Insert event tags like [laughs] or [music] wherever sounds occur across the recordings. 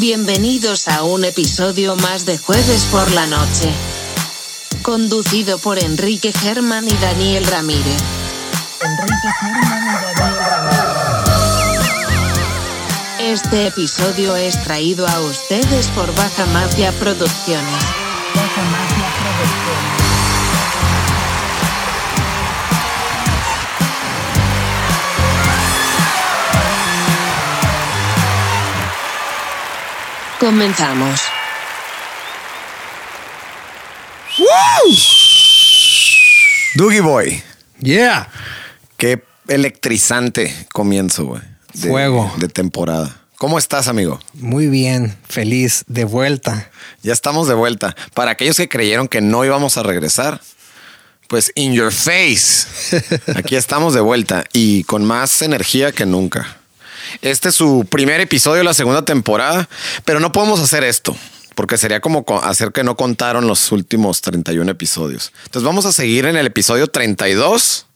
Bienvenidos a un episodio más de Jueves por la Noche. Conducido por Enrique Germán y Daniel Ramírez. Enrique Germán y Daniel Ramírez. Este episodio es traído a ustedes por Baja Mafia Producciones. Comenzamos. Doogie Boy. Yeah. Qué electrizante comienzo, güey. de- Fuego. De temporada. ¿Cómo estás, amigo? Muy bien, feliz, de vuelta. Ya estamos de vuelta. Para aquellos que creyeron que no íbamos a regresar, pues in your face. [laughs] Aquí estamos de vuelta y con más energía que nunca. Este es su primer episodio de la segunda temporada, pero no podemos hacer esto. Porque sería como co- hacer que no contaron los últimos 31 episodios. Entonces vamos a seguir en el episodio 32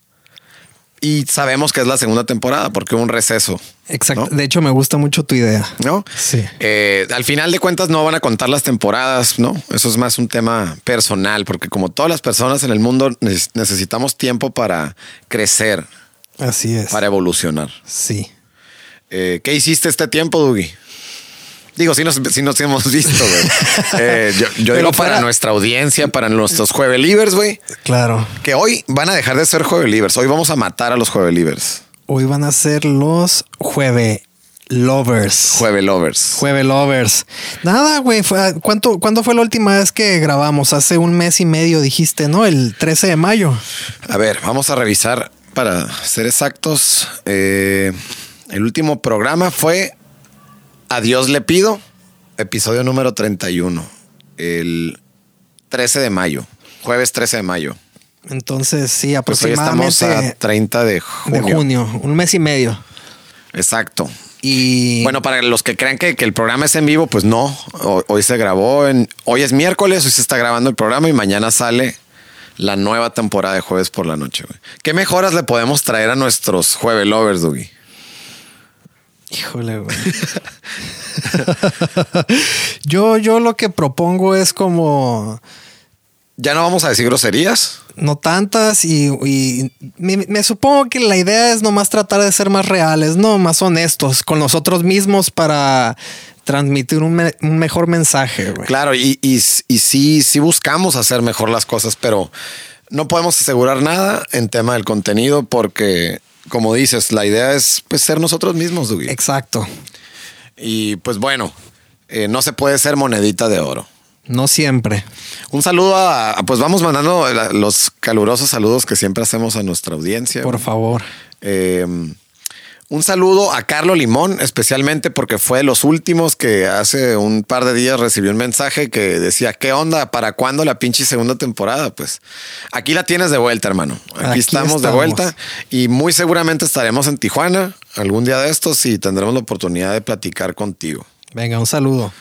y sabemos que es la segunda temporada porque hubo un receso. Exacto. ¿no? De hecho, me gusta mucho tu idea. ¿no? Sí. Eh, al final de cuentas no van a contar las temporadas, ¿no? Eso es más un tema personal, porque como todas las personas en el mundo neces- necesitamos tiempo para crecer, Así es. para evolucionar. Sí. Eh, ¿Qué hiciste este tiempo, Dugi? Digo, sí nos, sí nos hemos visto, güey. [laughs] Eh, yo yo Pero digo para- para nuestra audiencia, para nuestros juevelivers, güey, Claro. que hoy van a dejar de ser juevelivers. Hoy vamos a matar a los juevelivers. Hoy van a ser los jueve lovers. Juevelovers. Jueve lovers. Nada, güey. ¿Cuánto, ¿Cuándo fue la última vez que grabamos? Hace un mes y medio dijiste, ¿no? El 13 de mayo. A ver, vamos a revisar para ser exactos. Eh, el último programa fue Adiós le pido, episodio número 31, el 13 de mayo, jueves 13 de mayo. Entonces, sí, Pues hoy estamos aproximadamente a 30 de de junio. junio. Un mes y medio. Exacto. Y Bueno, para los que crean que, que el programa es en vivo, pues no. Ho- Hoy, se grabó en. Hoy es miércoles, hoy se está grabando el programa y mañana sale la nueva temporada de jueves por la noche. güey. ¿Qué mejoras le podemos traer a nuestros jueves lovers, Dougie? Híjole, güey. [laughs] yo, yo lo que propongo es como Ya no vamos a decir groserías. no tantas y, y me, me supongo que la idea es nomás tratar de ser más reales, no más honestos con nosotros mismos para transmitir un, me- un mejor mensaje, güey. Claro, y, y, y sí, sí buscamos hacer mejor las cosas, pero no podemos asegurar nada en tema del contenido porque, como dices, la idea es pues, ser nosotros mismos, Dougie. Exacto. Y pues bueno, eh, no se puede ser monedita de oro. No siempre. Un saludo a, a- pues vamos mandando los calurosos saludos que siempre hacemos a nuestra audiencia. Por favor. Eh, un saludo a Carlo Limón, especialmente porque fue de los últimos que hace un par de días recibió un mensaje que decía, ¿qué onda? ¿Para cuándo la pinche segunda temporada? Pues aquí la tienes de vuelta, hermano. Aquí, Aquí estamos, de vuelta y muy seguramente estaremos en Tijuana algún día de estos y tendremos la oportunidad de platicar contigo. Venga, un saludo.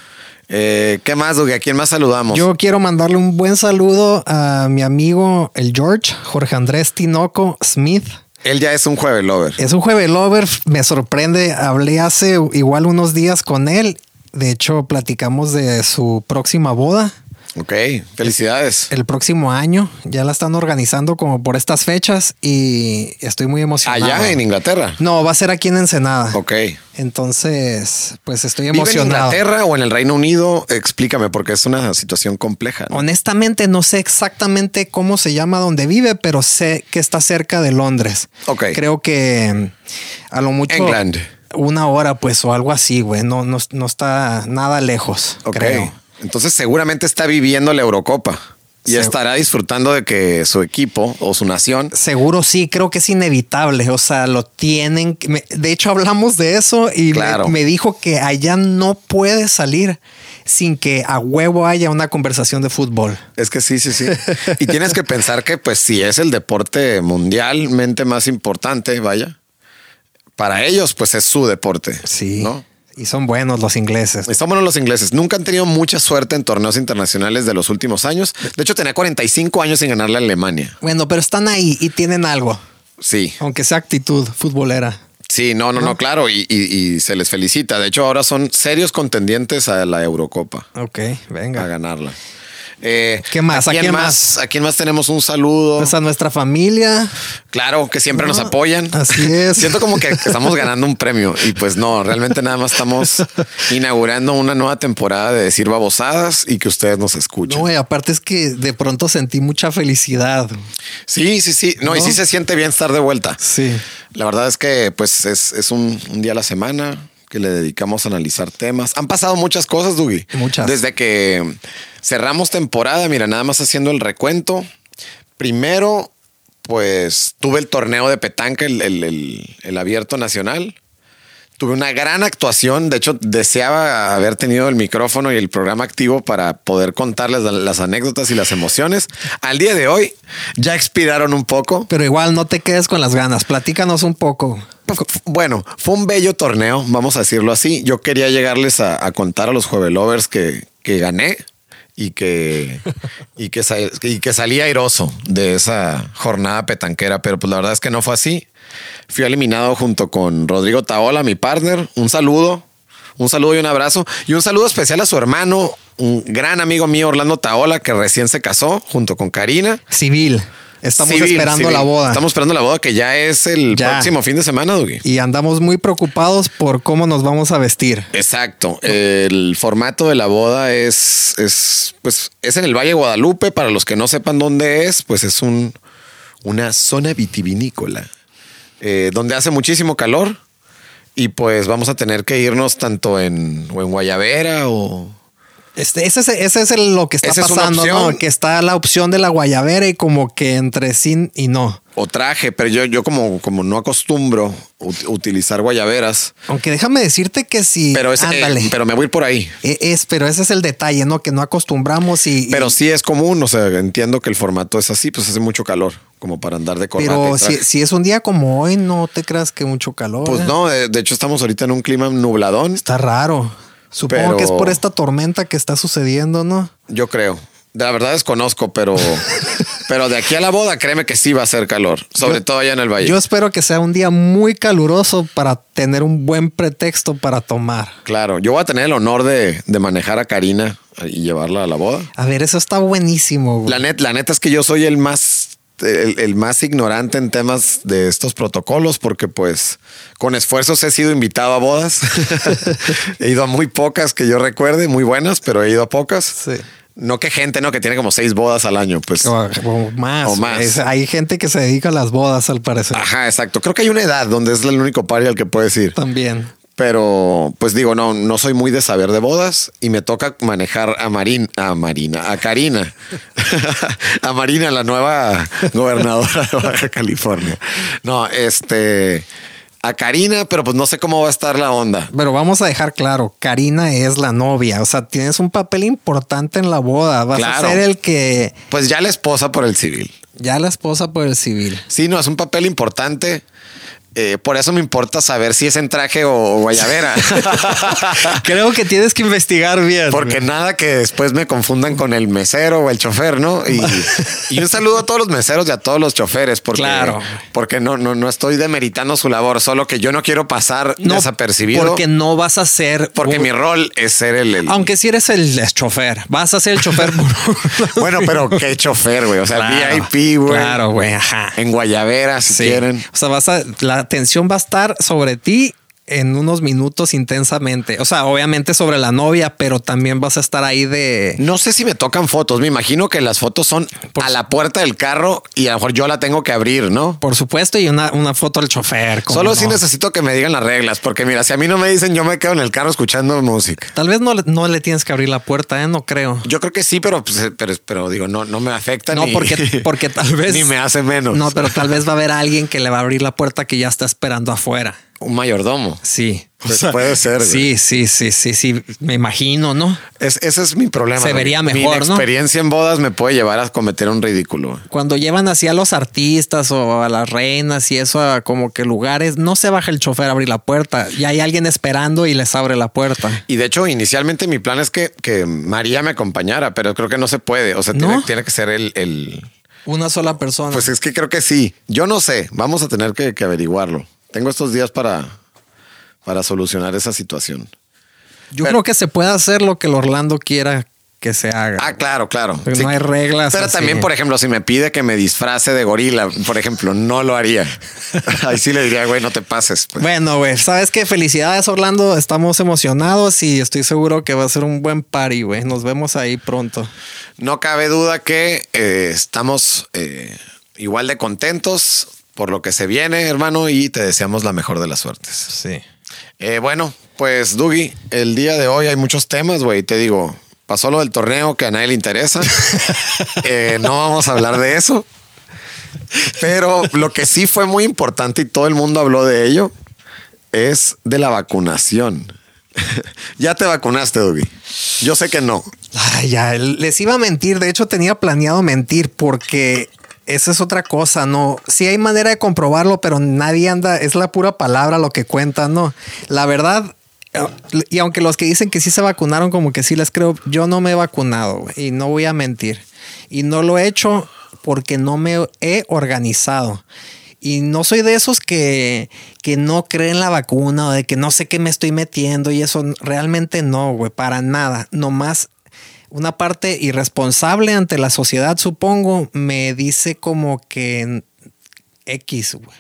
Eh, ¿Qué más, Dugue? ¿A quién más saludamos? Yo quiero mandarle un buen saludo a mi amigo el George, Jorge Andrés Tinoco Smith. Él ya es un jueves lover. Es un jueves lover, me sorprende. Hablé hace igual unos días con él. De hecho, platicamos de su próxima boda Ok, felicidades. el próximo año. Ya la están organizando como por estas fechas y estoy muy emocionado. Allá en Inglaterra. No, va a ser aquí en Ensenada. Ok. Entonces, pues estoy ¿Vive en emocionado. Inglaterra o en el Reino Unido? Explícame, porque es una situación compleja. ¿no? Honestamente, no sé exactamente cómo se llama donde vive, pero sé que está cerca de Londres. Ok. Creo que mm, a lo mucho England. una hora, pues, o algo así, güey. No, no, no está nada lejos, Ok. creo. Entonces seguramente está viviendo la Eurocopa y estará disfrutando de que su equipo o su nación. Seguro sí, creo que es inevitable. O sea, lo tienen. De hecho, hablamos de eso y me- me, dijo que allá no puede salir sin que a huevo haya una conversación de fútbol. Es que sí, sí, sí. [laughs] y tienes que pensar que, pues, si es el deporte mundialmente más importante, vaya, para ellos, pues es su deporte. Sí. ¿no? Y son buenos los ingleses. Y son buenos los ingleses. Nunca han tenido mucha suerte en torneos internacionales de los últimos años. De hecho, tenía 45 años sin ganarle a Alemania. Bueno, pero están ahí y tienen algo, Sí, aunque sea actitud futbolera. Sí, no, no, no, claro, y, y- y se les felicita. De hecho, ahora son serios contendientes a la Eurocopa, Ok, a venga. ganarla. Eh, ¿Qué más? ¿A quién ¿A quién más tenemos un saludo? Pues a nuestra familia. Claro, que siempre nos No, apoyan. así es. [laughs] Siento como que, que estamos ganando un premio y pues no, realmente nada más estamos [laughs] inaugurando una nueva temporada de decir babosadas y que ustedes nos escuchen. No, y aparte es que de pronto sentí mucha felicidad. Sí, sí, sí. No, y sí se siente bien estar de vuelta. Sí. La verdad es que pues es, es un, un día a la semana que le dedicamos a analizar temas. Han pasado muchas cosas, Dugi. Muchas. Desde que cerramos temporada, mira, nada más haciendo el recuento. Primero, pues tuve el torneo de petanca, el, el- el- el abierto nacional. Tuve una gran actuación. De hecho, deseaba haber tenido el micrófono y el programa activo para poder contarles la- las anécdotas y las emociones. Al día de hoy ya expiraron un poco. Pero igual no te quedes con las ganas. Platícanos un poco. Bueno, fue un bello torneo, vamos a decirlo así. Yo quería llegarles a, a contar a los Juevelovers que, que gané y que, y, que y que salí airoso de esa jornada petanquera, pero pues la verdad es que no fue así. Fui eliminado junto con Rodrigo Taola, mi partner. Un saludo, un saludo y un abrazo. Y un saludo especial a su hermano, un gran amigo mío, Orlando Taola, que recién se casó junto con Karina. Civil. Estamos Civil, esperando civil. la boda. Estamos esperando la boda que ya es el Ya. próximo fin de semana, Dugi. Y andamos muy preocupados por cómo nos vamos a vestir. Exacto. El formato de la boda es, es, pues, es en el Valle de Guadalupe. Para los que no sepan dónde es, pues es un, una zona vitivinícola eh, donde hace muchísimo calor y pues vamos a tener que irnos tanto en, o en Guayavera o... Este, ese es, ese es el- lo que está Esa es una pasando, ¿no? Que está la opción de la guayabera y como que entre sí y no. o traje, pero yo, yo como, como no acostumbro ut- utilizar guayaveras, Aunque déjame decirte que sí. pero, es, eh, pero me voy a ir por ahí. E- Es, pero ese es el detalle, ¿no? Que no acostumbramos y. y- Pero sí es común, o sea, entiendo que el formato es así, pues hace mucho calor, como para andar de corbata. pero si, si es un día como hoy, no te creas que mucho calor. Pues ¿eh? no, de, de hecho estamos ahorita en un clima nubladón, Está raro. Supongo Pero- que es por esta tormenta que está sucediendo, ¿no? yo creo. De la verdad desconozco, pero, [laughs] pero de aquí a la boda, créeme que sí va a ser calor, sobre Yo- todo allá en el valle. Yo espero que sea un día muy caluroso para tener un buen pretexto para tomar. claro, yo voy a tener el honor de, de manejar a Karina y llevarla a la boda. A ver, eso está buenísimo. güey. La, net, la neta es que yo soy el más, el, el más ignorante en temas de estos protocolos, porque pues con esfuerzos he sido invitado a bodas. [laughs] he ido a muy pocas que yo recuerde, muy buenas, pero he ido a pocas. Sí. No que gente, no, que tiene como seis bodas al año, pues. O, o más. O más. Es- hay gente que se dedica a las bodas, al parecer. Ajá, exacto. Creo que hay una edad donde es el único party al que puedes ir. También. Pero, pues digo, no, no soy muy de saber de bodas y me toca manejar a Marín, a Marina, a Karina, [laughs] a Marina, la nueva gobernadora de Baja California. No, este, a Karina, pero pues no sé cómo va a estar la onda. Pero vamos a dejar claro, Karina es la novia, o sea, tienes un papel importante en la boda, vas Claro. a ser el que Pues ya la esposa por el civil. ya la esposa por el civil. Sí, no, es un papel importante. Eh, por eso me importa saber si es en traje o guayabera. [laughs] Creo que tienes que investigar bien. Porque nada que después me confundan con el mesero o el chofer, ¿no? Y, y un saludo a todos los meseros y a todos los choferes, porque, Claro. porque no, no, no estoy demeritando su labor, solo que yo no quiero pasar no, desapercibido. porque no vas a ser porque un- mi rol es ser el. el- aunque si eres el chofer, vas a ser el chofer bueno, pero qué chofer, güey. O sea, Claro, VIP, güey. Claro, güey, ajá. En Guayavera, si Sí. quieren. O sea, vas a, la atención va a estar sobre ti en unos minutos intensamente. O sea, obviamente sobre la novia, pero también vas a estar ahí de. No sé si me tocan fotos. Me imagino que las fotos son a la puerta del carro y a lo mejor yo la tengo que abrir, ¿no? Por supuesto, y una, una foto al chofer. ¿cómo Solo no? si necesito que me digan las reglas, porque mira, si a mí no me dicen, yo me quedo en el carro escuchando música. Tal vez no, le- no le tienes que abrir la puerta, ¿eh? No creo. Yo creo que sí, pero, pues, pero, pero digo, no, no me afecta No, ni, porque, [laughs] porque tal vez. ni me hace menos. No, pero tal vez va a haber alguien que le va a abrir la puerta que ya está esperando afuera. Un mayordomo. Sí. Pues puede ser. Sí, sí, sí, sí, sí. Me imagino, ¿no? Es, ese es mi problema. Se vería Mi mejor, ¿no? experiencia en bodas me puede llevar a cometer un ridículo. Cuando llevan así a los artistas o a las reinas y eso a como que lugares, no se baja el chofer a abrir la puerta. Y hay alguien esperando y les abre la puerta. Y de hecho, inicialmente mi plan es que, que María me acompañara, pero creo que no se puede. O sea, ¿No? tiene, tiene que ser el, el- Una sola persona. Pues es que creo que sí. Yo no sé. Vamos a tener que, que averiguarlo. Tengo estos días para, para solucionar esa situación. Yo Pero- creo que se puede hacer lo que el Orlando quiera que se haga. Ah, claro, claro. Porque no hay reglas Pero así. también, por ejemplo, si me pide que me disfrace de gorila, por ejemplo, no lo haría. [laughs] Ahí sí le diría, güey, no te pases. pues. Bueno, güey, sabes qué? Felicidades, Orlando. Estamos emocionados y estoy seguro que va a ser un buen party, güey. Nos vemos ahí pronto. No cabe duda que eh, estamos eh, igual de contentos por lo que se viene, hermano, y te deseamos la mejor de las suertes. Sí. Eh, bueno, pues, Dugi, el día de hoy hay muchos temas, güey. Te digo, pasó lo del torneo que a nadie le interesa. [laughs] Eh, no vamos a hablar de eso. Pero lo que sí fue muy importante y todo el mundo habló de ello es de la vacunación. [laughs] ya te vacunaste, Dugi. Yo sé que no. Ay, ya, les iba a mentir. De hecho, tenía planeado mentir porque esa es otra cosa, ¿no? Sí hay manera de comprobarlo, pero nadie anda, es la pura palabra lo que cuenta, ¿no? La verdad, y aunque los que dicen que sí se vacunaron, como que sí les creo, yo no me he vacunado y no voy a mentir. Y no lo he hecho porque no me he organizado. Y no soy de esos que, que no creen la vacuna o de que no sé qué me estoy metiendo y eso realmente no, güey, para nada. Nomás una parte irresponsable ante la sociedad, supongo, me dice como que X, güey.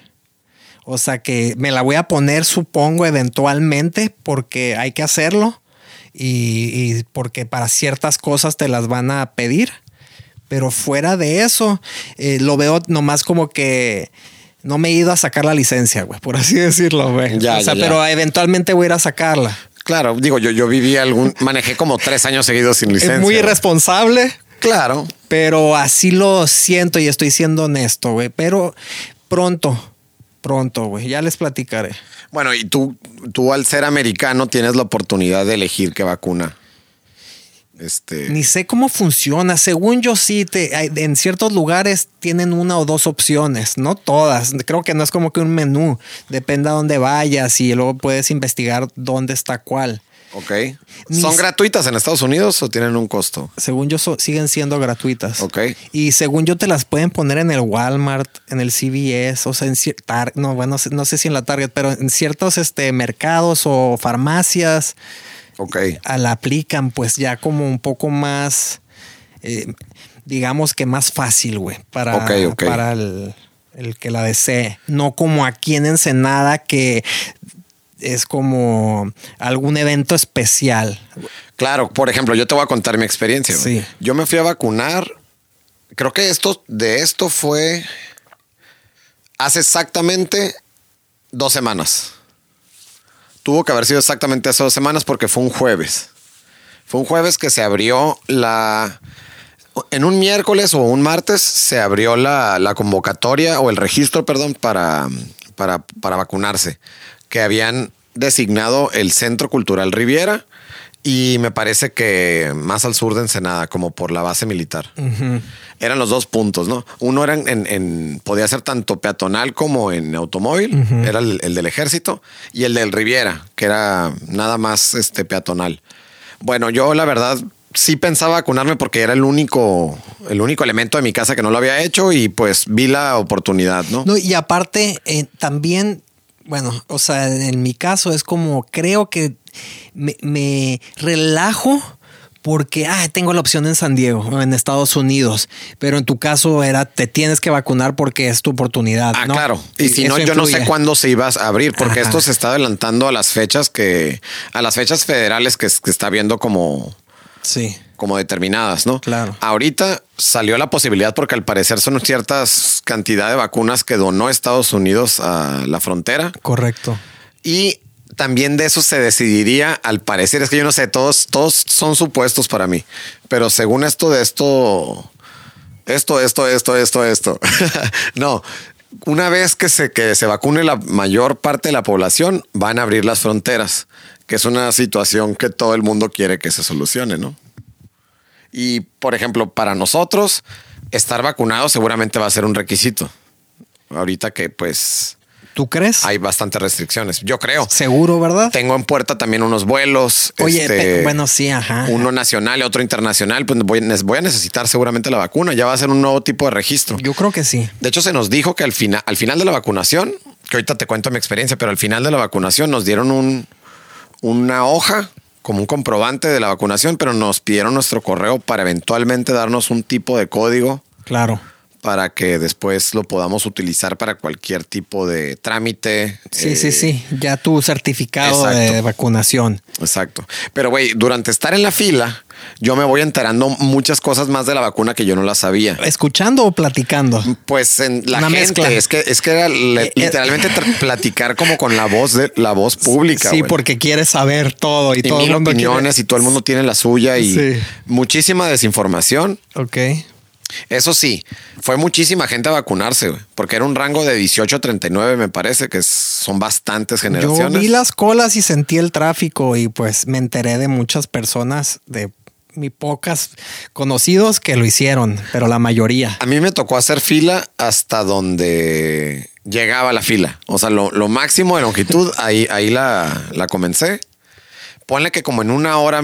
O sea que me la voy a poner, supongo, eventualmente, porque hay que hacerlo y, y porque para ciertas cosas te las van a pedir. Pero fuera de eso, eh, lo veo nomás como que no me he ido a sacar la licencia, güey, por así [laughs] decirlo, güey. Ya, o sea, ya, ya. pero eventualmente voy a ir a sacarla. Claro, digo, yo, yo viví algún, [laughs] manejé como tres años seguidos sin licencia. Es muy irresponsable, Claro. pero así lo siento y estoy siendo honesto, güey. Pero pronto, pronto, güey. Ya les platicaré. Bueno, y tú, tú al ser americano tienes la oportunidad de elegir qué vacuna. Este. Ni sé cómo funciona. Según yo sí, te, en ciertos lugares tienen una o dos opciones, no todas. Creo que no es como que un menú. Depende a dónde vayas y luego puedes investigar dónde está cuál. Ok. Ni ¿Son gratuitas en Estados Unidos o tienen un costo? Según yo so- siguen siendo gratuitas. Ok. Y según yo te las pueden poner en el Walmart, en el CVS, o sea, en Tar- no, bueno, no sé- no sé si en la Target, pero en ciertos este, mercados o farmacias Ok. a la aplican pues ya como un poco más, eh, digamos que más fácil, güey, para, para el, el que la desee. No como aquí en Ensenada que es como algún evento especial. Claro, por ejemplo, yo te voy a contar mi experiencia. Sí. Yo me fui a vacunar. Creo que esto de esto fue hace exactamente dos semanas. Tuvo que haber sido exactamente hace dos semanas porque fue un jueves. Fue un jueves que se abrió la. En un miércoles o un martes se abrió la, la convocatoria o el registro, perdón, para, para, para vacunarse. Que habían designado el Centro Cultural Riviera y me parece que más al sur de Ensenada, como por la base militar. Eran los dos puntos, ¿no? Uno era en, podía ser tanto peatonal como en automóvil, era el, el del ejército, y el del Riviera, que era nada más este peatonal. Bueno, yo la verdad sí pensaba vacunarme porque era el único, el único elemento de mi casa que no lo había hecho y pues vi la oportunidad, ¿no? No, y aparte, eh, también, bueno, o sea, en mi caso es como creo que me, me relajo porque ah, tengo la opción en San Diego en Estados Unidos, pero en tu caso era te tienes que vacunar porque es tu oportunidad. Ah, ¿no? claro. Y si no, yo no sé cuándo se iba a abrir, porque Ajá. esto se está adelantando a las fechas que, a las fechas federales que, que está viendo como, Sí, como determinadas, ¿no? Claro. Ahorita salió la posibilidad porque al parecer son ciertas cantidad de vacunas que donó Estados Unidos a la frontera correcto. y también de eso se decidiría al parecer. Es que yo no sé, todos, todos son supuestos para mí, pero según esto de esto, esto, esto, esto, esto, esto. [laughs] no, una vez que se, que se vacune la mayor parte de la población, van a abrir las fronteras, que es una situación que todo el mundo quiere que se solucione, ¿no? Y, por ejemplo, para nosotros, estar vacunado seguramente va a ser un requisito. Ahorita que pues ¿Tú crees? hay bastantes restricciones. Yo creo. Seguro, ¿verdad? Tengo en puerta también unos vuelos. Oye, este, bueno, sí, ajá. Uno nacional y otro internacional. Pues voy, voy a necesitar seguramente la vacuna. Ya va a ser un nuevo tipo de registro. Yo creo que sí. De hecho, se nos dijo que al, final al final de la vacunación que ahorita te cuento mi experiencia, pero al final de la vacunación nos dieron un, una hoja como un comprobante de la vacunación, pero nos pidieron nuestro correo para eventualmente darnos un tipo de código Claro. Para que después lo podamos utilizar para cualquier tipo de trámite. Sí, eh, sí, sí. Ya tu certificado exacto. de vacunación. Exacto. Pero, güey, durante estar en la fila, yo me voy enterando muchas cosas más de la vacuna que yo no las sabía. ¿Escuchando o platicando? Pues en la Una gente, mezcla. es que es que era le- Eh, eh. literalmente [laughs] platicar como con la voz de la voz pública. sí, porque quieres saber todo y, y todo el mil mundo quiere- opiniones y todo el mundo tiene la suya y Sí. muchísima desinformación. Ok. Eso sí, fue muchísima gente a vacunarse, güey, porque era un rango de 18 a 39, me parece, que son bastantes Yo generaciones. vi las colas y sentí el tráfico y pues me enteré de muchas personas, de muy pocas conocidos que lo hicieron, pero la mayoría. A mí me tocó hacer fila hasta donde llegaba la fila. O sea, lo, lo máximo de longitud, [laughs] ahí, ahí la, la comencé. Ponle que como en una hora,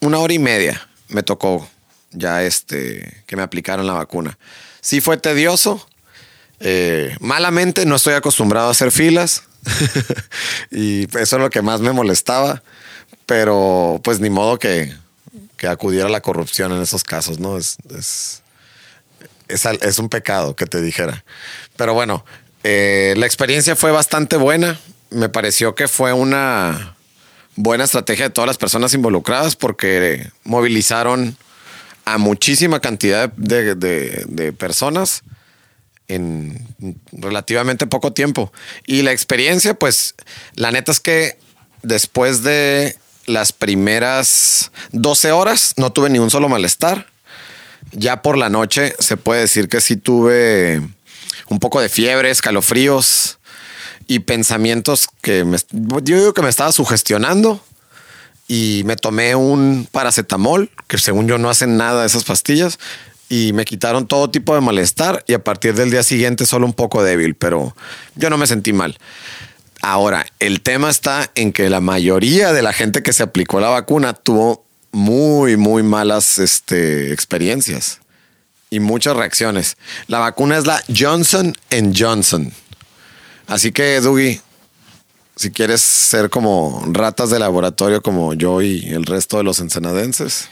una hora y media me tocó ya este, que me aplicaron la vacuna. Sí fue tedioso. Eh, malamente no estoy acostumbrado a hacer filas. [laughs] y eso es lo que más me molestaba. Pero pues ni modo que, que acudiera a la corrupción en esos casos, ¿no? Es, es, es, un pecado que te dijera. Pero bueno, eh, la experiencia fue bastante buena. Me pareció que fue una buena estrategia de todas las personas involucradas porque movilizaron a muchísima cantidad de, de- personas en relativamente poco tiempo. Y la experiencia, pues, la neta es que después de las primeras 12 horas no tuve ni un solo malestar. Ya por la noche se puede decir que sí tuve un poco de fiebre, escalofríos y pensamientos que yo digo que me estaba sugestionando y me tomé un paracetamol, que según yo no hacen nada esas pastillas, y me quitaron todo tipo de malestar y a partir del día siguiente solo un poco débil, pero yo no me sentí mal. Ahora, el tema está en que la mayoría de la gente que se aplicó la vacuna tuvo muy, muy malas este, experiencias y muchas reacciones. La vacuna es la Johnson Johnson. Así que, Dougie, si quieres ser como ratas de laboratorio como yo y el resto de los ensenadenses,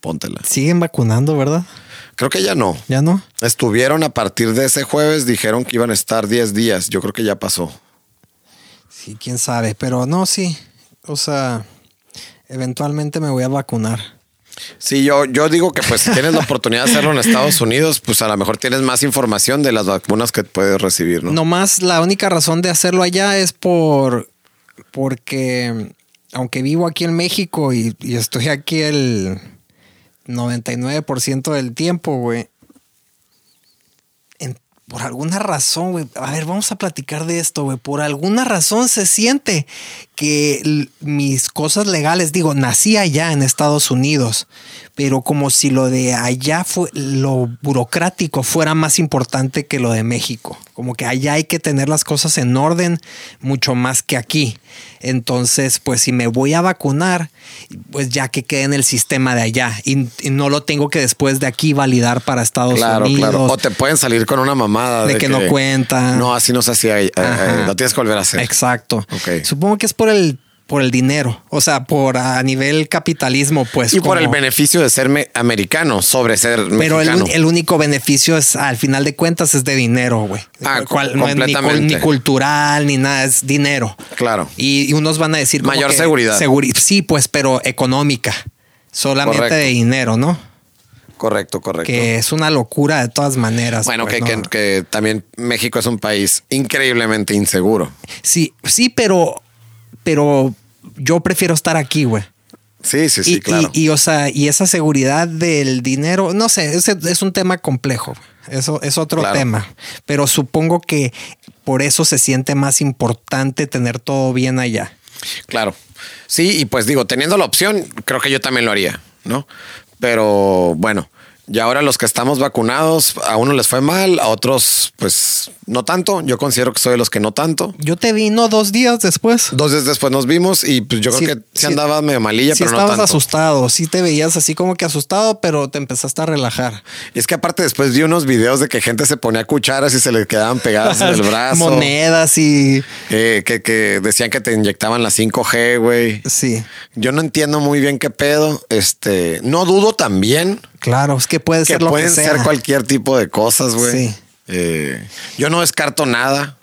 póntela. Siguen vacunando, ¿verdad? Creo que ya no. ¿Ya no? Estuvieron a partir de ese jueves, dijeron que iban a estar 10 días. Yo creo que ya pasó. Sí, quién sabe, pero no, sí. O sea, eventualmente me voy a vacunar. Sí, yo, yo digo que pues si tienes la oportunidad de hacerlo en Estados Unidos, pues a lo mejor tienes más información de las vacunas que puedes recibir, ¿no? Nomás la única razón de hacerlo allá es por porque aunque vivo aquí en México y, estoy aquí el 99% del tiempo, güey. Por alguna razón, güey. A ver, vamos a platicar de esto, güey. Por alguna razón se siente que mis cosas legales, digo, nací allá en Estados Unidos, pero como si lo de allá fue lo burocrático fuera más importante que lo de México. Como que allá hay que tener las cosas en orden mucho más que aquí. Entonces, pues si me voy a vacunar, pues ya que quede en el sistema de allá y, y no lo tengo que después de aquí validar para Estados Claro, Unidos. claro. O te pueden salir con una mamada De que no cuenta. No, así no se hacía. eh, eh, lo tienes que volver a hacer. Exacto. Supongo que es por el por el dinero, o sea, por a nivel capitalismo, pues. Y por el beneficio de ser me- americano sobre ser Pero el, mexicano. el único beneficio es, al final de cuentas, es de dinero, güey. Ah, Cual- no es ni, cultural, ni nada, es dinero. Claro. Y, y unos van a decir... Mayor que seguridad. seguri- sí, pues, pero económica. Solamente Correcto. de dinero, ¿no? Correcto, correcto. Que es una locura de todas maneras. bueno, pues, que, ¿no? que- que también México es un país increíblemente inseguro. Sí, sí, pero... Pero yo prefiero estar aquí, güey. Sí, sí, sí, y, claro. y, y, o sea, y esa seguridad del dinero, no sé, es, es un tema complejo. Eso es otro Claro. tema. Pero supongo que por eso se siente más importante tener todo bien allá. Claro. Sí, y pues digo, teniendo la opción, creo que yo también lo haría, ¿no? Pero bueno, Y ahora los que estamos vacunados, a unos les fue mal, a otros pues no tanto. Yo considero que soy de los que no tanto. Yo te vi, ¿no? Dos días después. Dos días después nos vimos y pues yo creo que sí, sí. andaba medio malilla, Sí pero no estabas tanto. asustado, sí te veías así como que asustado, pero te empezaste a relajar. Y es que aparte después vi unos videos de que gente se ponía cucharas y se le quedaban pegadas en el [laughs] brazo. Monedas y... Eh, que, que decían que te inyectaban la 5G, güey. Sí, Yo no entiendo muy bien qué pedo. Este, no dudo también claro, es que puede que ser lo que pueden sea. ser cualquier tipo de cosas, güey. Sí. Eh, yo no descarto nada.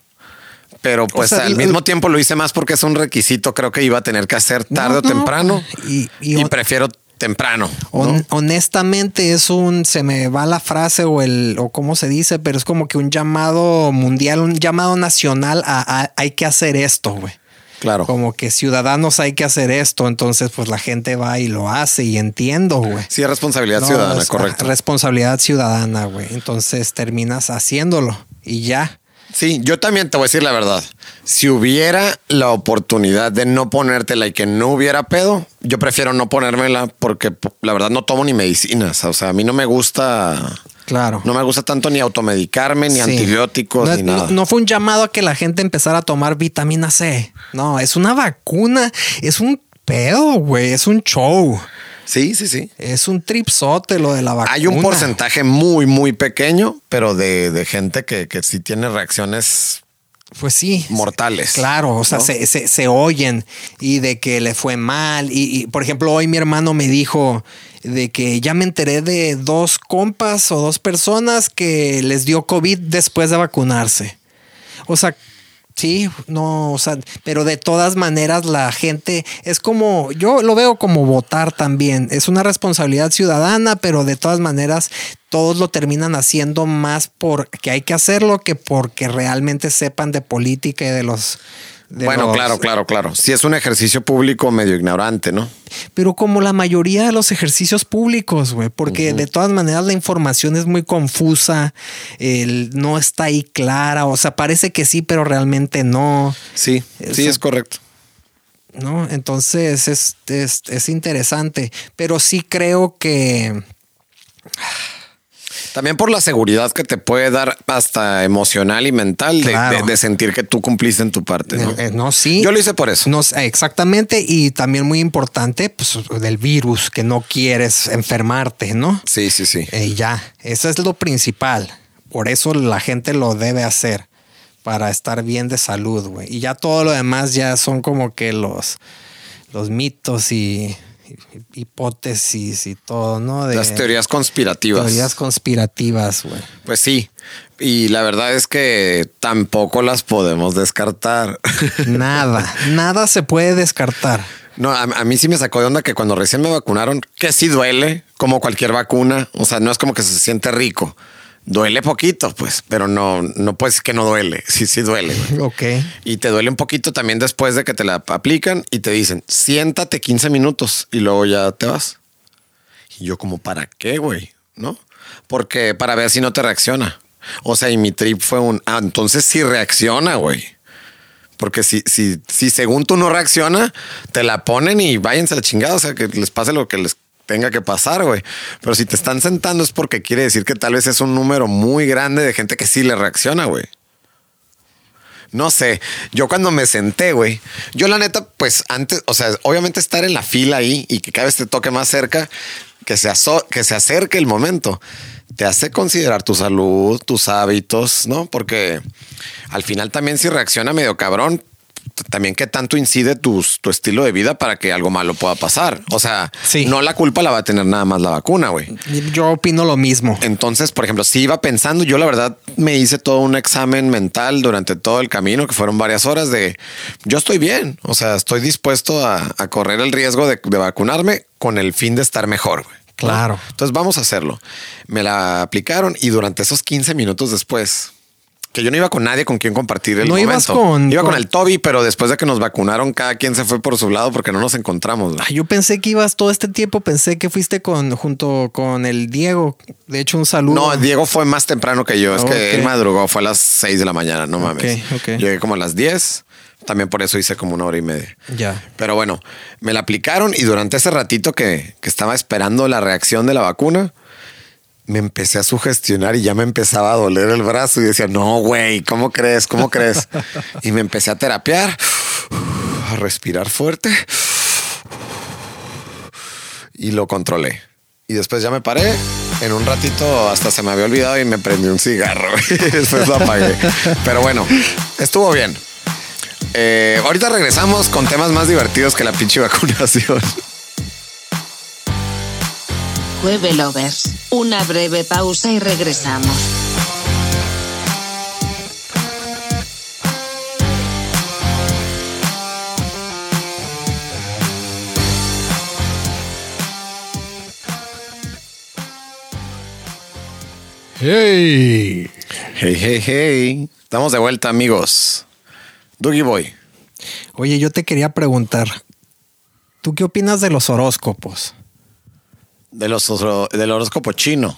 Pero pues sea, al mismo tiempo lo hice más porque es un requisito. Creo que iba a tener que hacer tarde No, o no, temprano. y- y y hon- prefiero temprano. ¿no? Hon- honestamente es un, se me va la frase o el, o cómo se dice, pero es como que un llamado mundial, un llamado nacional a, a- hay que hacer esto, güey. Claro. Como que ciudadanos hay que hacer esto, entonces pues la gente va y lo hace y entiendo, güey. Sí, es responsabilidad No, ciudadana, es correcto. Responsabilidad ciudadana, güey. Entonces terminas haciéndolo y ya. Sí, yo también te voy a decir la verdad. Si hubiera la oportunidad de no ponértela y que no hubiera pedo, yo prefiero no ponérmela porque po- la verdad no tomo ni medicinas. O sea, a mí no me gusta, Claro. no me gusta tanto ni automedicarme, ni Sí. antibióticos, No, ni no- nada. no fue un llamado a que la gente empezara a tomar vitamina C. No, es una vacuna. Es un pedo, güey. Es un show. Sí, sí, sí. Es un tripsote lo de la vacuna. Hay un porcentaje muy, muy pequeño, pero de, de gente que, que sí tiene reacciones Pues sí. mortales. Claro, o sea, ¿no? se, se- se oyen y de que le fue mal. Y, y, por ejemplo, hoy mi hermano me dijo de que ya me enteré de dos compas o dos personas que les dio COVID después de vacunarse. O sea, sí, no, o sea, pero de todas maneras la gente es como, yo lo veo como votar también. Es una responsabilidad ciudadana, pero de todas maneras todos lo terminan haciendo más porque hay que hacerlo que porque realmente sepan de política y de los... Bueno, los- claro, claro, claro. Sí es un ejercicio público medio ignorante, ¿no? Pero como la mayoría de los ejercicios públicos, güey, porque de todas maneras la información es muy confusa, el- no está ahí clara, o sea, parece que sí, pero realmente no. Sí, O sí sea, es correcto. ¿no? Entonces es, es, es interesante, pero sí creo que También por la seguridad que te puede dar hasta emocional y mental de, Claro. de- de sentir que tú cumpliste en tu parte. ¿no? eh, eh, no, sí. Yo lo hice por eso. No, exactamente, y también muy importante, pues, del virus, que no quieres enfermarte, ¿no? Sí, sí, sí. Eh, ya, eso es lo principal. Por eso la gente lo debe hacer para estar bien de salud, güey. Y ya todo lo demás ya son como que los, los mitos y- hipótesis y todo, ¿no? De Las teorías conspirativas. teorías conspirativas, güey. Pues sí. Y la verdad es que tampoco las podemos descartar. [laughs] Nada, nada se puede descartar. No, a, a mí sí me sacó de onda que cuando recién me vacunaron, que sí duele, como cualquier vacuna. O sea, no es como que se siente rico. Duele poquito, pues, pero no, no decir que no duele. Sí, sí duele. güey. [laughs] Ok. Y te duele un poquito también después de que te la aplican y te dicen, siéntate 15 minutos y luego ya te vas. Y yo como, ¿para qué, güey? ¿No? Porque para ver si no te reacciona. O sea, y mi trip fue un, ah, entonces sí reacciona, güey. Porque si, si, si según tú no reacciona, te la ponen y váyanse a la chingada. O sea, que les pase lo que les tenga que pasar, güey. Pero si te están sentando es porque quiere decir que tal vez es un número muy grande de gente que sí le reacciona, güey. No sé, yo cuando me senté, güey, yo la neta, pues antes, o sea, obviamente estar en la fila ahí y que cada vez te toque más cerca, que se, que se acerque el momento, te hace considerar tu salud, tus hábitos, ¿no? Porque al final también si reacciona medio cabrón, también qué tanto incide tus- tu estilo de vida para que algo malo pueda pasar. O sea, Sí. no la culpa la va a tener nada más la vacuna, güey. Yo opino lo mismo. Entonces, por ejemplo, si iba pensando, yo la verdad me hice todo un examen mental durante todo el camino, que fueron varias horas de yo estoy bien, o sea, estoy dispuesto a, a correr el riesgo de, de vacunarme con el fin de estar mejor. Claro. Entonces vamos a hacerlo. Me la aplicaron y durante esos 15 minutos después, que yo no iba con nadie con quien compartir el No ibas con- Iba con, con- el Toby, pero después de que nos vacunaron, cada quien se fue por su lado porque no nos encontramos. Yo pensé que ibas todo este tiempo, pensé que fuiste con junto con el Diego. De hecho, un saludo. No, Diego fue más temprano que yo. Es que él madrugó, fue a las 6 de la mañana, no mames. Ok, ok. Llegué como a las 10. También por eso hice como una hora y media. Ya. Pero bueno, me la aplicaron y durante ese ratito que, que estaba esperando la reacción de la vacuna, me empecé a sugestionar y ya me empezaba a doler el brazo y decía, no, güey, ¿cómo crees? ¿Cómo crees? [laughs] Y me empecé a terapiar, a respirar fuerte y lo controlé. Y después ya me paré. En un ratito hasta se me había olvidado y me prendí un cigarro. [laughs] después lo apagué. Pero bueno, estuvo bien. Eh, ahorita regresamos con temas más divertidos que la pinche vacunación. Jueve Lovers. Una breve pausa y regresamos. Hey. Hey, hey, hey. Estamos de vuelta, amigos. Doogie Boy. Oye, yo te quería preguntar, ¿tú qué opinas de los horóscopos? De los, del horóscopo chino.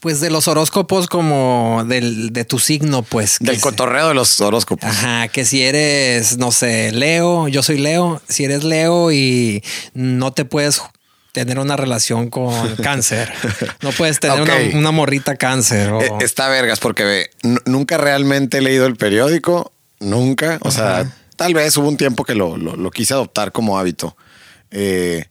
Pues de los horóscopos como del, de tu signo, pues. Del cotorreo de los horóscopos. Ajá, que si eres, no sé, Leo, yo soy Leo, si eres Leo y no te puedes tener una relación con [laughs] cáncer, no puedes tener una, una morrita cáncer. o- Eh, Está vergas porque nunca realmente he leído el periódico, nunca. O sea, tal vez hubo un tiempo que lo, lo- lo quise adoptar como hábito. Eh,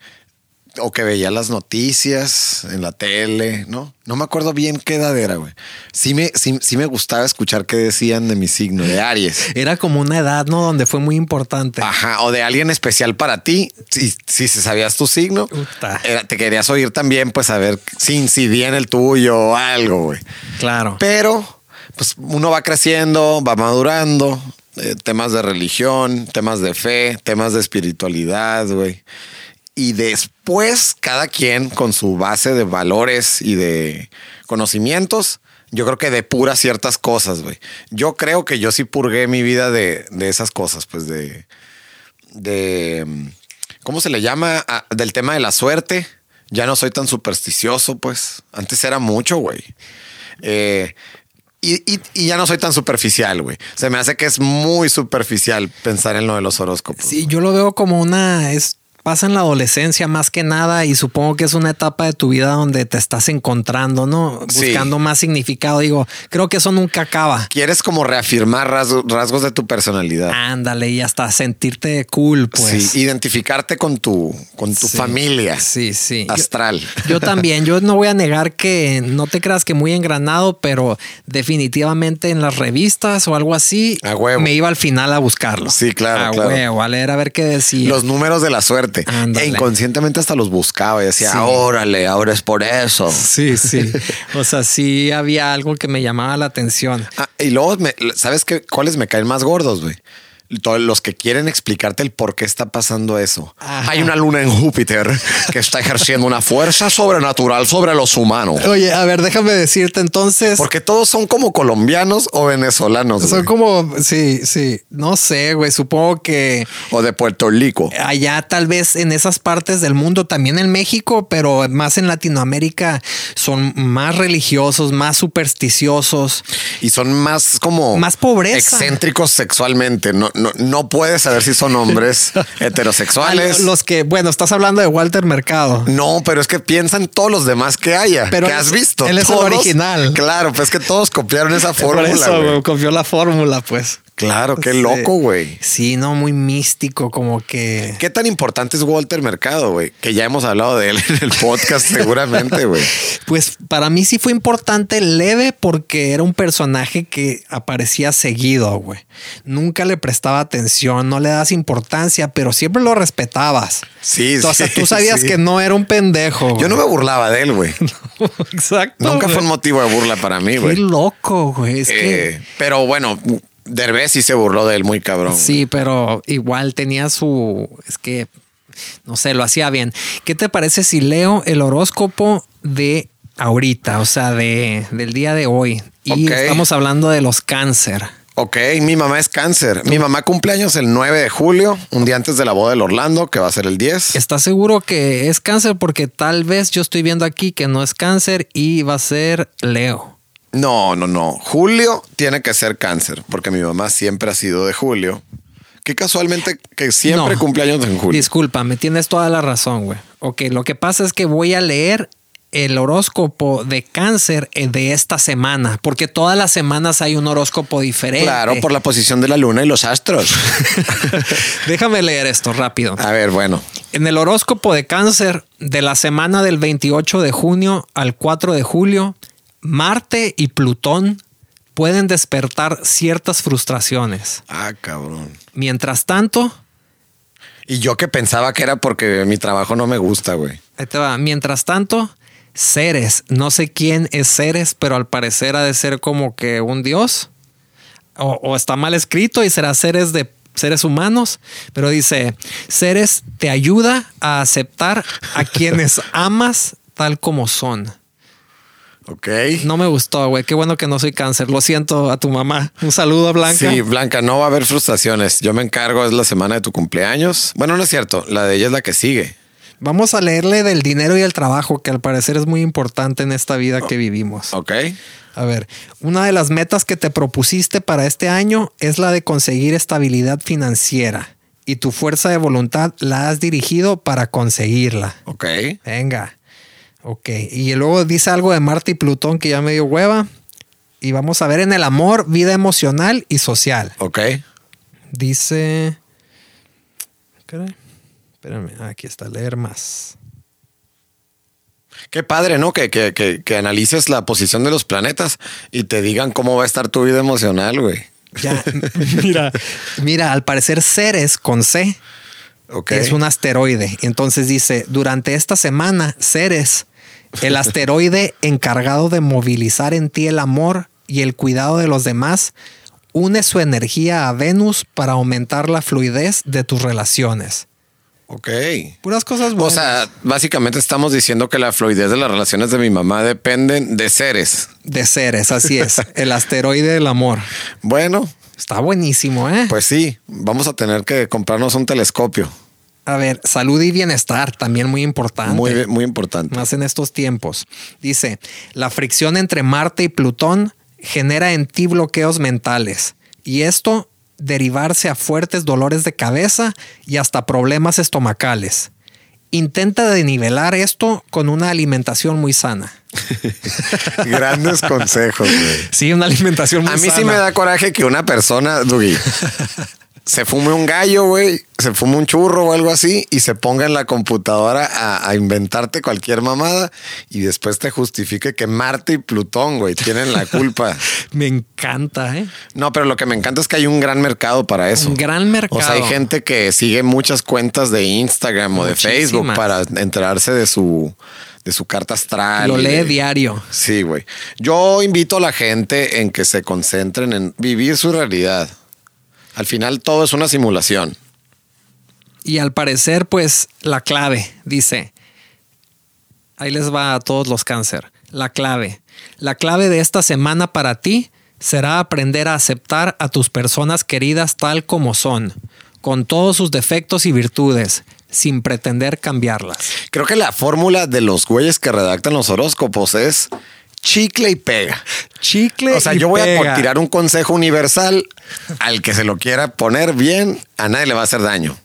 o que veía las noticias en la tele, ¿no? No me acuerdo bien qué edad era, güey. Sí me, sí, sí me gustaba escuchar qué decían de mi signo, de Aries. Era como una edad, ¿no? Donde fue muy importante. Ajá, o de alguien especial para ti. Si, si se sabías tu signo, era- te querías oír también, pues a ver si incidía en el tuyo o algo, güey. Claro. Pero, pues uno va creciendo, va madurando, eh, temas de religión, temas de fe, temas de espiritualidad, güey. Y después, cada quien con su base de valores y de conocimientos, yo creo que depura ciertas cosas, güey. Yo creo que yo sí purgué mi vida de, de esas cosas, pues de, de, ¿cómo se le llama? Del tema de la suerte. Ya no soy tan supersticioso, pues. Antes era mucho, güey. Eh, y, y- ya no soy tan superficial, güey. Se me hace que es muy superficial pensar en lo de los horóscopos. Sí, yo lo veo como una pasa en la adolescencia más que nada y supongo que es una etapa de tu vida donde te estás encontrando, ¿no? Sí. Buscando más significado. Digo, creo que eso nunca acaba. Quieres como reafirmar rasgos, rasgos de tu personalidad. Ándale y hasta sentirte cool, pues. sí, identificarte con tu, con tu Sí. familia Sí, sí. Yo- astral. Yo [laughs] también, yo no voy a negar que no te creas que muy engranado, pero definitivamente en las revistas o algo así, A huevo. me iba al final a buscarlo. Sí, claro, A claro. huevo, a leer a ver qué decía. Los números de la suerte. E inconscientemente hasta los buscaba y decía, Sí. órale, ahora es por eso. Sí, sí. [laughs] O sea, sí había algo que me llamaba la atención. Ah, y luego, me- ¿sabes qué? ¿Cuáles me caen más gordos, güey? Todos los que quieren explicarte el por qué está pasando eso. Ajá. Hay una luna en Júpiter [laughs] que está ejerciendo una fuerza sobrenatural sobre los humanos. Oye, a ver, déjame decirte entonces. Porque todos son como colombianos o venezolanos. son güey. como, sí, sí, no sé, güey, supongo que O de Puerto Rico. allá tal vez en esas partes del mundo, también en México, pero más en Latinoamérica, son más religiosos, más supersticiosos. Y son más como... Más pobreza. Excéntricos sexualmente. No, no, no puedes saber si son hombres [laughs] heterosexuales. Los que, bueno, estás hablando de Walter Mercado. No, pero es que piensan todos los demás que haya. Pero que has visto. él es el original. Claro, pues que todos copiaron esa [laughs] Por fórmula. eso, confió la fórmula, pues. Claro, qué loco, güey. Sí, no, muy místico, como que. ¿Qué tan importante es Walter Mercado, güey? Que ya hemos hablado de él en el podcast seguramente, güey. [laughs] Pues para mí sí fue importante leve porque era un personaje que aparecía seguido, güey. Nunca le prestaba atención, no le das importancia, pero siempre lo respetabas. Sí, O sea, sí, tú sabías sí. que no era un pendejo. Yo no me burlaba de él, güey. [laughs] Exacto. Nunca fue un motivo de burla para mí, Qué güey. loco, güey. Es que. Eh, pero bueno, Derbez sí se burló de él muy cabrón. Sí, pero igual tenía su. Es que. No sé, lo hacía bien. ¿Qué te parece si leo el horóscopo de ahorita? O sea, de, del día de hoy. Y estamos hablando de los cáncer. Ok, mi mamá es cáncer. Mi mamá cumpleaños el 9 de julio, un día antes de la boda del Orlando, que va a ser el 10. ¿Estás seguro que es cáncer? Porque tal vez yo estoy viendo aquí que no es cáncer y va a ser Leo. No, no, no. Julio tiene que ser cáncer, porque mi mamá siempre ha sido de julio. Que casualmente que siempre No. cumpleaños en julio. Disculpa, me tienes toda la razón, güey. Ok, lo que pasa es que voy a leer el horóscopo de cáncer eh, de esta semana, porque todas las semanas hay un horóscopo diferente. Claro, por la posición de la luna y los astros. [laughs] Déjame leer esto rápido. A ver, bueno. En el horóscopo de cáncer de la semana del 28 de junio al 4 de julio, Marte y Plutón pueden despertar ciertas frustraciones. Ah, cabrón. Mientras tanto, Y yo que pensaba que era porque mi trabajo no me gusta, güey. ahí te va. Mientras tanto, Ceres, no sé quién es Ceres, pero al parecer ha de ser como que un dios. O, o está mal escrito y será Ceres de seres humanos, pero dice, Ceres te ayuda a aceptar a quienes [laughs] amas tal como son. Ok. No me gustó, güey. Qué bueno que no soy cáncer. Lo siento a tu mamá. Un saludo a Blanca. Sí, Blanca, no va a haber frustraciones. Yo me encargo, es la semana de tu cumpleaños. Bueno, no es cierto, la de ella es la que sigue. Vamos a leerle del dinero y el trabajo, que al parecer es muy importante en esta vida que vivimos. Ok. A ver, una de las metas que te propusiste para este año es la de conseguir estabilidad financiera y tu fuerza de voluntad la has dirigido para conseguirla. Ok. Venga. Ok. Y luego dice algo de Marte y Plutón que ya me dio hueva. Y vamos a ver en el amor, vida emocional y social. Ok. Dice. Caray. Espérame, aquí está, leer más. Qué padre, ¿no? Que, que, que, que analices la posición de los planetas y te digan cómo va a estar tu vida emocional, güey. Ya, [laughs] mira, mira, al parecer Ceres con C es un asteroide. Entonces dice, durante esta semana, Ceres, el [laughs] asteroide encargado de movilizar en ti el amor y el cuidado de los demás, une su energía a Venus para aumentar la fluidez de tus relaciones. Ok. Puras cosas O buenas. sea, básicamente estamos diciendo que la fluidez de las relaciones de mi mamá dependen de seres. de Ceres, así es. [laughs] El asteroide del amor. Bueno, Está buenísimo, ¿eh? pues sí, vamos a tener que comprarnos un telescopio. A ver, salud y bienestar, también muy importante. Muy, muy importante. Más en estos tiempos. Dice, la fricción entre Marte y Plutón genera en ti bloqueos mentales. Y esto derivarse a fuertes dolores de cabeza y hasta problemas estomacales. Intenta denivelar esto con una alimentación muy sana. [laughs] Grandes consejos, güey. Sí, una alimentación muy A mí sana. sí me da coraje que una persona, Dugi, [laughs] se fume un gallo, güey, se fume un churro o algo así y se ponga en la computadora a, a inventarte cualquier mamada y después te justifique que Marte y Plutón, güey, tienen la culpa. [laughs] Me encanta, ¿eh? No, pero lo que me encanta es que hay un gran mercado para eso. Un gran mercado. O sea, hay gente que sigue muchas cuentas de Instagram o de Facebook para enterarse de su, de su carta astral. Lo lee de- diario. Sí, güey. Yo invito a la gente en que se concentren en vivir su realidad. Al final todo es una simulación. Y al parecer, pues, la clave, dice, ahí les va a todos los cáncer, la clave. La clave de esta semana para ti será aprender a aceptar a tus personas queridas tal como son, con todos sus defectos y virtudes, sin pretender cambiarlas. Creo que la fórmula de los güeyes que redactan los horóscopos es chicle y pega. Chicle. O sea, y yo voy a pega. tirar un consejo universal al que se lo quiera poner bien, a nadie le va a hacer daño.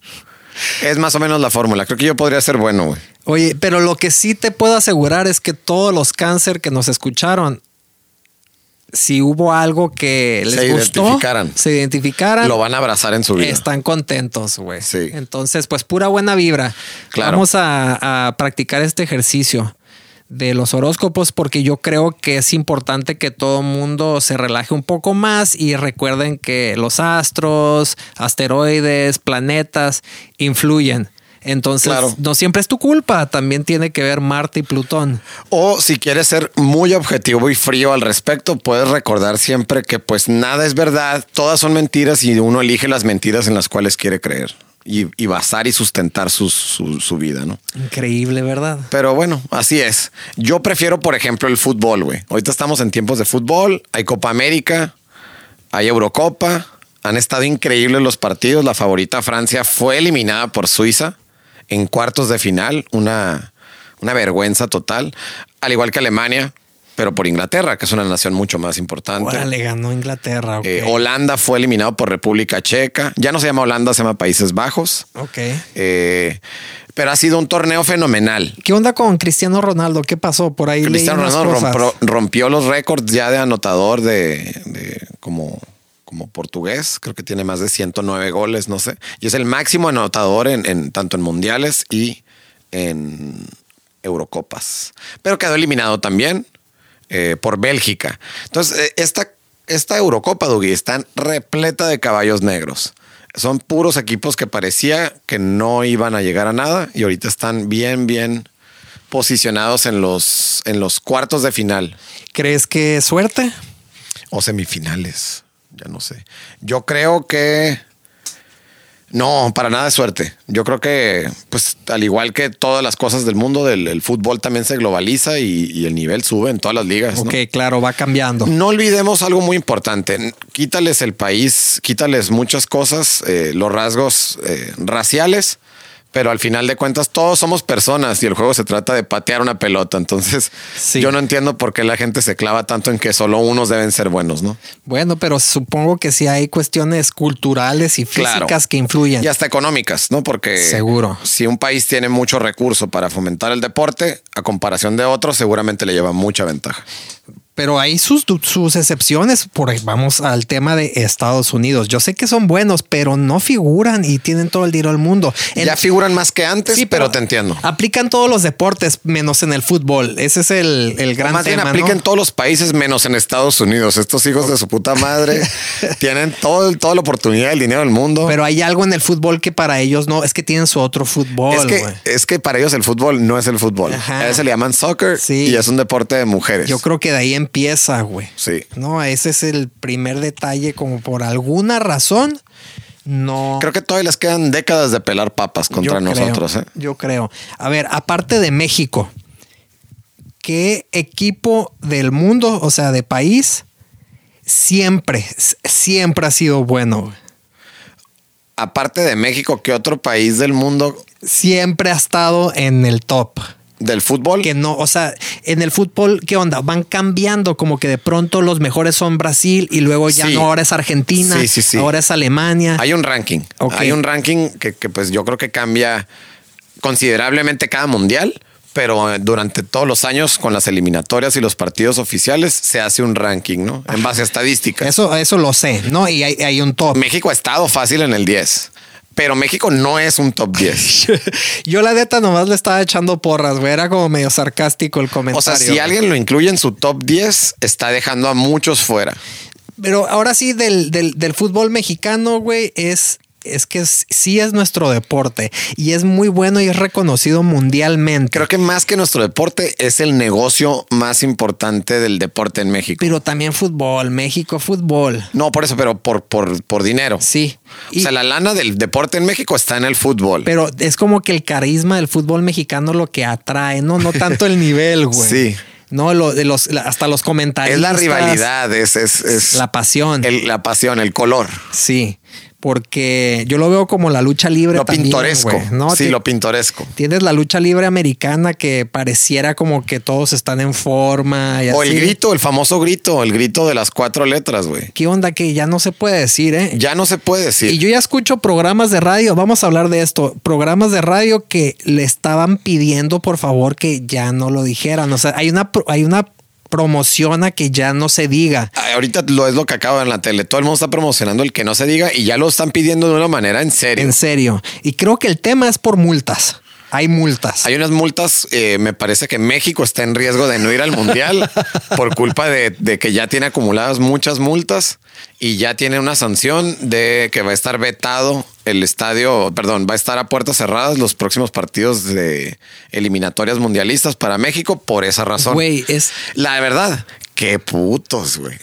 Es más o menos la fórmula. Creo que yo podría ser bueno, güey. Oye, pero lo que sí te puedo asegurar es que todos los cáncer que nos escucharon, si hubo algo que les Se gustó, identificaran. se identificaran, Lo van a abrazar en su vida. están contentos, güey. Sí. Entonces, pues pura buena vibra. Claro. Vamos a, a practicar este ejercicio de los horóscopos porque yo creo que es importante que todo mundo se relaje un poco más y recuerden que los astros, asteroides, planetas influyen. Entonces, Claro. no siempre es tu culpa, también tiene que ver Marte y Plutón. O si quieres ser muy objetivo y frío al respecto, puedes recordar siempre que pues nada es verdad, todas son mentiras y uno elige las mentiras en las cuales quiere creer y, y basar y sustentar sus- su, su vida, ¿no? Increíble, ¿verdad? Pero bueno, así es. Yo prefiero, por ejemplo, el fútbol, güey. Ahorita estamos en tiempos de fútbol, hay Copa América, hay Eurocopa, han estado increíbles los partidos. La favorita Francia fue eliminada por Suiza en cuartos de final, una, una vergüenza total, al igual que Alemania. Pero por Inglaterra, que es una nación mucho más importante. Órale, ganó Inglaterra. Eh, Holanda fue eliminado por República Checa. Ya no se llama Holanda, se llama Países Bajos. Ok. Eh, pero ha sido un torneo fenomenal. ¿Qué onda con Cristiano Ronaldo? ¿Qué pasó? Por ahí Cristiano Ronaldo rompió, rompió los récords ya de anotador de, de como, como portugués. Creo que tiene más de 109 goles, no sé. Y es el máximo anotador en, en- tanto en mundiales y en Eurocopas. Pero quedó eliminado también eh, por Bélgica. Entonces, eh, esta, esta Eurocopa, Dougie, está repleta de caballos negros. Son puros equipos que parecía que no iban a llegar a nada y ahorita están bien, bien posicionados en los, en los cuartos de final ¿Crees que es suerte? o semifinales. Ya no sé. Yo creo que no, para nada de suerte. Yo creo que, pues, al igual que todas las cosas del mundo, del el fútbol también se globaliza y, y el nivel sube en todas las ligas. ¿no? Ok, claro, va cambiando. No olvidemos algo muy importante. Quítales el país, quítales muchas cosas, eh, los rasgos eh, raciales, pero al final de cuentas todos somos personas y el juego se trata de patear una pelota. Entonces, Sí. yo no entiendo por qué la gente se clava tanto en que solo unos deben ser buenos, ¿no? Bueno, pero supongo que sí hay cuestiones culturales y físicas Claro. que influyen. Y hasta económicas, ¿no? Porque Seguro. si un país tiene mucho recurso para fomentar el deporte, a comparación de otros, seguramente le lleva mucha ventaja. Pero hay sus, sus excepciones. Por vamos al tema de Estados Unidos. Yo sé que son buenos, pero no figuran y tienen todo el dinero del mundo. Ya figuran más que antes, Sí, pero, te entiendo. Aplican todos los deportes, menos en el fútbol. Ese es el, el gran Más bien tema. aplica ¿no? en todos los países menos en Estados Unidos. Estos hijos de su puta madre [laughs] tienen todo, toda la oportunidad, el dinero del mundo. Pero hay algo en el fútbol que para ellos no, es que tienen su otro fútbol. es que, es que para ellos el fútbol no es el fútbol. Ajá. A eso le llaman soccer Sí. y es un deporte de mujeres. Yo creo que de ahí empieza, güey. Sí. No, ese es el primer detalle, como por alguna razón, no. Creo que todavía les quedan décadas de pelar papas contra Yo creo, nosotros. ¿eh? Yo creo. A ver, aparte de México, ¿qué equipo del mundo, o sea, de país, siempre, siempre ha sido bueno? güey? Aparte de México, ¿qué otro país del mundo Siempre ha estado en el top. Del fútbol? Que no, o sea, en el fútbol, ¿qué onda? Van cambiando, como que de pronto los mejores son Brasil y luego ya Sí. no, ahora es Argentina, Sí, sí, sí. ahora es Alemania. Hay un ranking. Hay un ranking que, que, pues yo creo que cambia considerablemente cada mundial, pero eh, durante todos los años con las eliminatorias y los partidos oficiales se hace un ranking, ¿no? En base a estadísticas. Eso, eso lo sé, ¿no? Y hay, hay un top. México ha estado fácil en el 10, pero México no es un top 10. [laughs] Yo la neta nomás le estaba echando porras, güey. Era como medio sarcástico el comentario. O sea, si alguien lo incluye en su top 10, está dejando a muchos fuera. Pero ahora sí, del, del, del fútbol mexicano, güey, es, es que sí es nuestro deporte y es muy bueno y es reconocido mundialmente. Creo que más que nuestro deporte es el negocio más importante del deporte en México. Pero también fútbol, México, fútbol. No, por eso, pero por, por, por dinero. Sí. O sea, la lana del deporte en México está en el fútbol. Pero es como que el carisma del fútbol mexicano lo que atrae, no, no tanto el nivel, güey. [laughs] Sí. No, lo de los, hasta los comentarios. es la rivalidad, es, es, es La pasión. el- la pasión, el color. Sí. Porque yo lo veo como la lucha libre. Lo también, pintoresco. ¿no? Sí, lo pintoresco. Tienes la lucha libre americana que pareciera como que todos están en forma. Y O el grito, el famoso grito, el grito de las cuatro letras, güey. ¿Qué onda que ya no se puede decir, eh? Ya no se puede decir. Y yo ya escucho programas de radio, vamos a hablar de esto, programas de radio que le estaban pidiendo por favor que ya no lo dijeran. O sea, hay una, hay una promoción a que ya no se diga. Ay, Ahorita lo es lo que acaba en la tele. Todo el mundo está promocionando el que no se diga y ya lo están pidiendo de una manera en serio. En serio. Y creo que el tema es por multas. Hay multas. Hay unas multas, eh, me parece que México está en riesgo de no ir al mundial [laughs] por culpa de, de que ya tiene acumuladas muchas multas y ya tiene una sanción de que va a estar vetado el estadio, perdón, va a estar a puertas cerradas los próximos partidos de eliminatorias mundialistas para México por esa razón. Güey, es La verdad, qué putos, güey.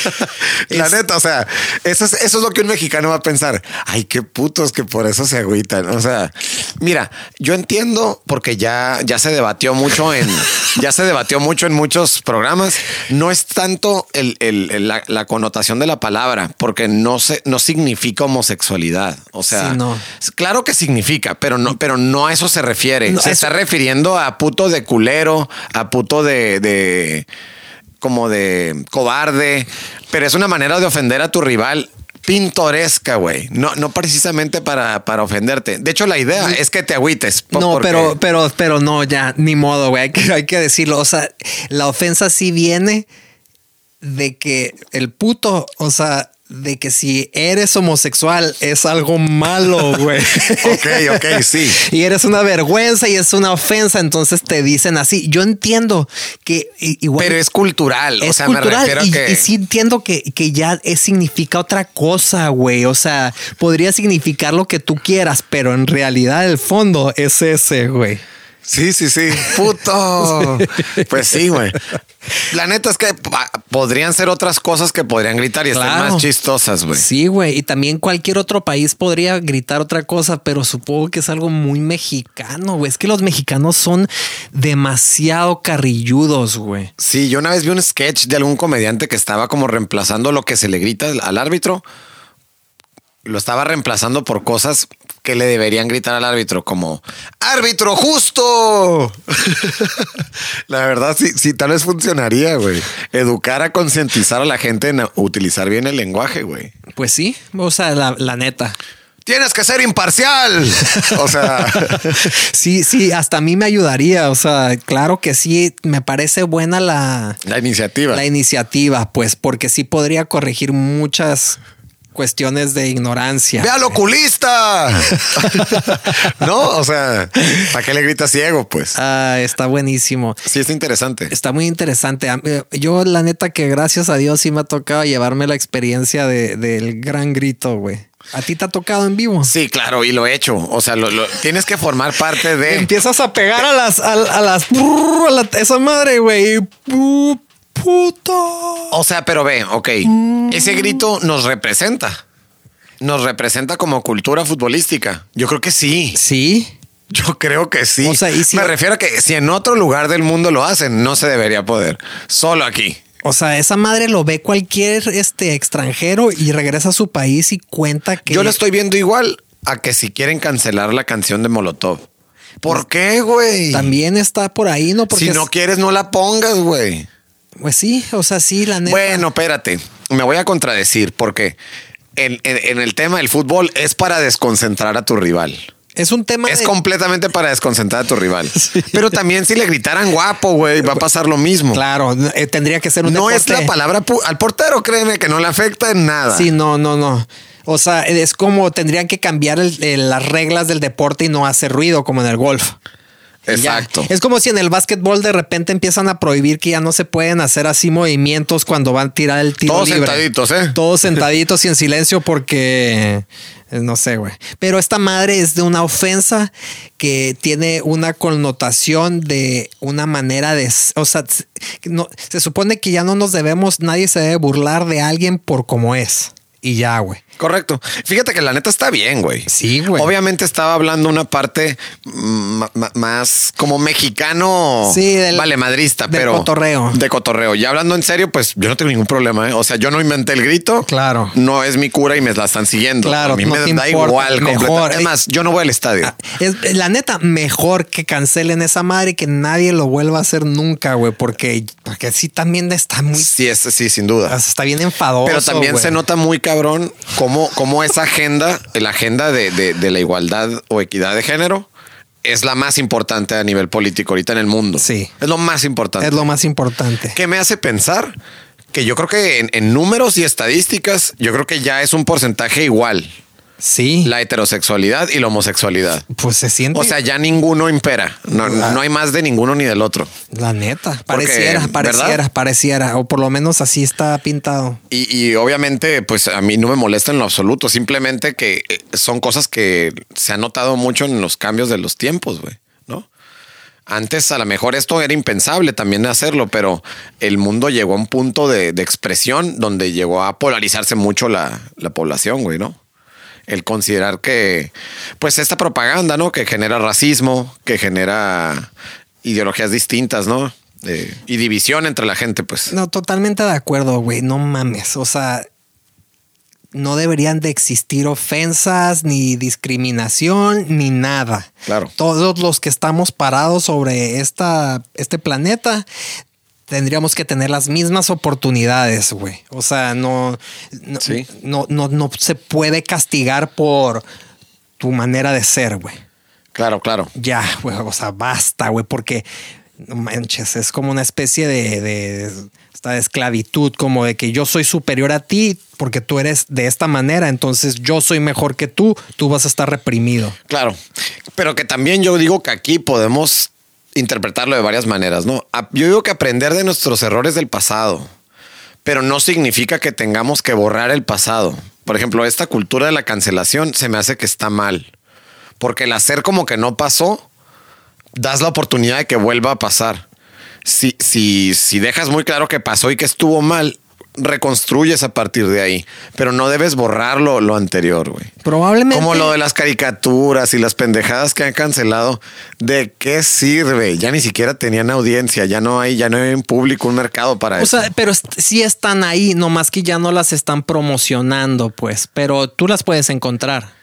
[laughs] La Es- neta, o sea, eso es, eso es lo que un mexicano va a pensar. Ay, qué putos que por eso se agüitan. O sea, mira, yo entiendo porque ya, ya se debatió mucho en, [laughs] ya se debatió mucho en muchos programas. No es tanto el, el- el- la, la connotación de la palabra, porque no se, no significa homosexualidad. O sea, Sí, no. claro que significa, pero no, pero no a eso se refiere. No, se eso- está refiriendo a puto de culero, a puto de, de como de cobarde, pero es una manera de ofender a tu rival pintoresca, güey. No, no precisamente para, para ofenderte. De hecho, la idea es que te agüites. po- No, porque- pero, pero, pero no, ya, ni modo, güey. Hay que, hay que decirlo. O sea, la ofensa sí viene de que el puto, o sea, de que si eres homosexual es algo malo, [laughs] güey. Ok, ok, sí. Y eres una vergüenza y es una ofensa, entonces te dicen así. Yo entiendo que igual. Pero es cultural. o es sea, me cultural refiero a y, que. y sí entiendo que, que ya es- significa otra cosa, güey. O sea, podría significar lo que tú quieras, pero en realidad el fondo es ese, güey. Sí, sí, sí. Puto. [laughs] Pues sí, güey. La neta es que pa- podrían ser otras cosas que podrían gritar y estar Claro. más chistosas, güey. Sí, güey. Y también cualquier otro país podría gritar otra cosa, pero supongo que es algo muy mexicano, güey. Es que los mexicanos son demasiado carrilludos, güey. Sí, yo una vez vi un sketch de algún comediante que estaba como reemplazando lo que se le grita al árbitro. Lo estaba reemplazando por cosas que le deberían gritar al árbitro, como ¡Árbitro justo! [laughs] la verdad, sí, sí, tal vez funcionaría, güey. Educar a concientizar a la gente en utilizar bien el lenguaje, güey. Pues sí, o sea, la, la neta. Tienes que ser imparcial. [laughs] O sea, [laughs] Sí, sí, hasta a mí me ayudaría. O sea, claro que sí, me parece buena la, la iniciativa. la iniciativa, pues, porque sí podría corregir muchas cuestiones de ignorancia. ¡Ve al oculista! [laughs] [laughs] no, o sea, ¿para qué le gritas ciego? Pues Ah, está buenísimo. sí, es interesante. Está muy interesante. Eh, Yo, la neta, que gracias a Dios sí me ha tocado llevarme la experiencia de- del gran grito, güey. ¿A ti te ha tocado en vivo? Sí, claro, y lo he hecho. O sea, lo, lo- tienes que formar parte de. Empiezas a pegar a las, a, a las, a la- esa madre, güey. Pu- Puto. O sea, pero ve, ok. Ese grito nos representa. Nos representa como cultura futbolística. Yo creo que sí. Sí. Yo creo que sí. O sea, y si- Me refiero a que si en otro lugar del mundo lo hacen, no se debería poder. Solo aquí. O sea, esa madre lo ve cualquier este extranjero y regresa a su país y cuenta que. Yo lo estoy viendo igual a que si quieren cancelar la canción de Molotov. ¿Por qué, güey? También está por ahí, ¿no? Porque Si no es- quieres, no la pongas, güey. Pues sí, o sea, sí, la neta. Bueno, espérate. Me voy a contradecir porque en, en- en el tema del fútbol es para desconcentrar a tu rival. es un tema Es de- completamente para desconcentrar a tu rival. [laughs] Pero también si le gritaran guapo, güey, va a pasar lo mismo. Claro, eh, tendría que ser un No es la palabra pu- al portero, créeme que no le afecta en nada. Sí, no, no, no. O sea, es como tendrían que cambiar el- el- las reglas del deporte y no hacer ruido como en el golf. Ya. Exacto. Es como si en el básquetbol de repente empiezan a prohibir que ya no se pueden hacer así movimientos cuando van a tirar el tiro Todos libre. sentaditos, ¿eh? Todos [laughs] sentaditos y en silencio porque eh, no sé, güey. Pero esta madre es de una ofensa que tiene una connotación de una manera de, o sea, no, se supone que ya no nos debemos, nadie se debe burlar de alguien por como es. Y ya, güey. Correcto. Fíjate que la neta está bien, güey. Sí, güey. Obviamente estaba hablando una parte más como mexicano, Sí, del- vale madrista, del pero cotorreo. De cotorreo. Ya hablando en serio, pues yo no tengo ningún problema. ¿eh? O sea, yo no inventé el grito. Claro. No es mi cura y me la están siguiendo. Claro, a mí no me te da importa, igual. mejor. completa- Es más, yo no voy al estadio. Ah, Es, la neta, mejor que cancelen esa madre y que nadie lo vuelva a hacer nunca, güey, porque, porque sí también está muy. Sí, es, sí, sin duda. Está bien enfadoso. Pero también güey. se nota muy cabrón cómo, cómo esa agenda, la agenda de, de- de la igualdad o equidad de género, es la más importante a nivel político ahorita en el mundo. Sí. Es lo más importante. Es lo más importante. que me hace pensar que yo creo que en, en números y estadísticas, yo creo que ya es un porcentaje igual Sí. la heterosexualidad y la homosexualidad. pues se siente. O sea, ya ninguno impera. No, no hay más de ninguno ni del otro. la neta. Porque, Pareciera, ¿verdad? pareciera, pareciera. O por lo menos así está pintado. Y, y obviamente, pues a mí no me molesta en lo absoluto. Simplemente que eh, son cosas que se han notado mucho en los cambios de los tiempos, güey, ¿no? Antes a lo mejor esto era impensable también hacerlo, pero el mundo llegó a un punto de, de expresión donde llegó a polarizarse mucho la, la población, güey, ¿no? El considerar que, pues esta propaganda, ¿no? Que genera racismo, que genera ideologías distintas, ¿no? Eh, y división entre la gente, pues. No, totalmente de acuerdo, güey. No mames. O sea, no deberían de existir ofensas, ni discriminación, ni nada. Claro. Todos los que estamos parados sobre esta, este planeta tendríamos que tener las mismas oportunidades, güey. O sea, no, no, Sí. no, no, no se puede castigar por tu manera de ser, güey. Claro, claro. Ya, güey, o sea, basta, güey, porque no manches, es como una especie de, de, hasta de esclavitud, como de que yo soy superior a ti porque tú eres de esta manera, entonces yo soy mejor que tú, tú vas a estar reprimido. Claro. Pero que también yo digo que aquí podemos interpretarlo de varias maneras, ¿no? Yo digo que aprender de nuestros errores del pasado, pero no significa que tengamos que borrar el pasado. Por ejemplo, esta cultura de la cancelación se me hace que está mal. Porque el hacer como que no pasó, das la oportunidad de que vuelva a pasar. Si, si, si dejas muy claro que pasó y que estuvo mal, reconstruyes a partir de ahí. Pero no debes borrar lo, anterior, güey. Probablemente. Como lo de las caricaturas y las pendejadas que han cancelado. ¿De qué sirve? Ya ni siquiera tenían audiencia, ya no hay, ya no hay un público, un mercado para O eso. sea, pero sí están ahí, nomás que ya no las están promocionando, pues, pero tú las puedes encontrar.